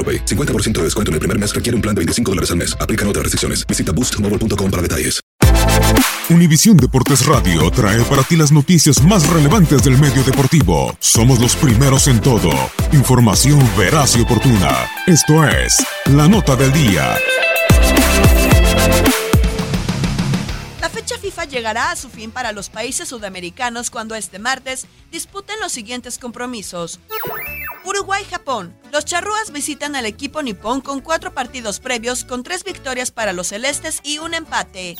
AroPay. 50% de descuento en el primer mes requiere un plan de 25 dólares al mes. Aplican otras restricciones. Visita boostmobile.com para detalles. Univisión Deportes Radio trae para ti las noticias más relevantes del medio deportivo. Somos los primeros en todo. Información veraz y oportuna. Esto es La Nota del Día. La fecha FIFA llegará a su fin para los países sudamericanos cuando este martes disputen los siguientes compromisos. Uruguay-Japón. Los charrúas visitan al equipo nipón con cuatro partidos previos con tres victorias para los celestes y un empate.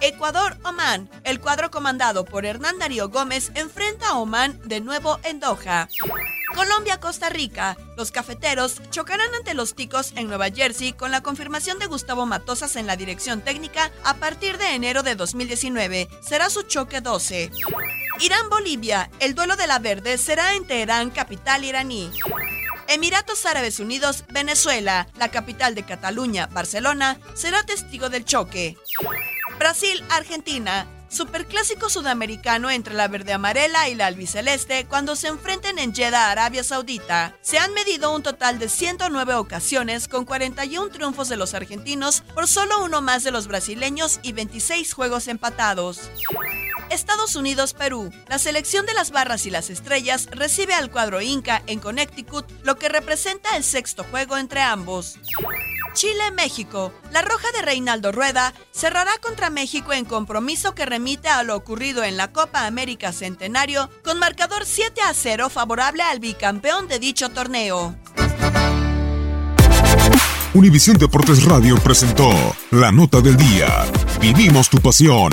Ecuador-Oman. El cuadro comandado por Hernán Darío Gómez enfrenta a Oman de nuevo en Doha. Colombia-Costa Rica. Los cafeteros chocarán ante los ticos en Nueva Jersey con la confirmación de Gustavo Matosas en la dirección técnica a partir de enero de 2019. Será su choque 12. Irán-Bolivia. El duelo de la verde será en Teherán, capital iraní. Emiratos Árabes Unidos, Venezuela, la capital de Cataluña, Barcelona, será testigo del choque. Brasil, Argentina. Superclásico sudamericano entre la verde amarela y la albiceleste cuando se enfrenten en Jeddah, Arabia Saudita. Se han medido un total de 109 ocasiones con 41 triunfos de los argentinos por solo uno más de los brasileños y 26 juegos empatados. Estados Unidos, Perú. La selección de las barras y las estrellas recibe al cuadro Inca en Connecticut, lo que representa el sexto juego entre ambos. Chile, México. La Roja de Reinaldo Rueda cerrará contra México en compromiso que remite a lo ocurrido en la Copa América Centenario con marcador 7 a 0 favorable al bicampeón de dicho torneo. Univisión Deportes Radio presentó La Nota del Día. Vivimos tu pasión.